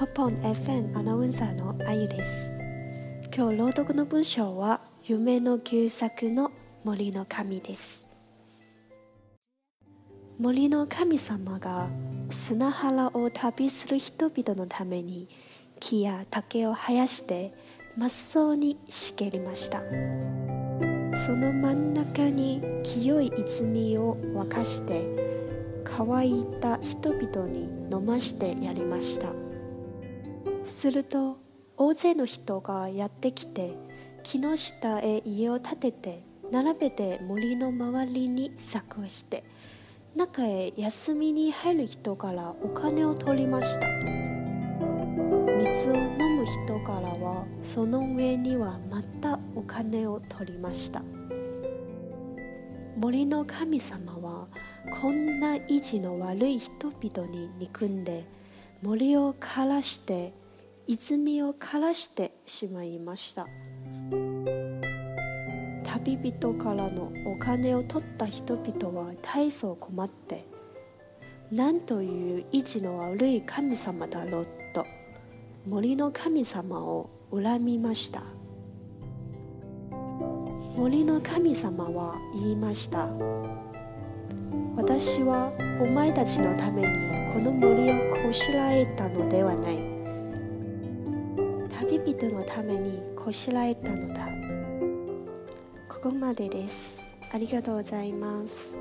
ホポン FM アナウンサーのあゆです。今日朗読の文章は夢の旧作の森の神です。森の神様が砂原を旅する人々のために木や竹を生やして真っ青に茂りました。その真ん中に清い泉を沸かして乾いた人々に飲ましてやりました。すると大勢の人がやってきて木の下へ家を建てて並べて森の周りに柵をして中へ休みに入る人からお金を取りました。水を飲む人からはその上にはまたお金を取りました。森の神様はこんな意地の悪い人々に憎んで森を枯らして泉を枯らしてしまいました。旅人からのお金を取った人々は大層困って何という意地の悪い神様だろうと森の神様を恨みました。森の神様は言いました。私はお前たちのためにこの森をこしらえたのではない。旅人のためにこしらえたのだ。ここまでです。ありがとうございます。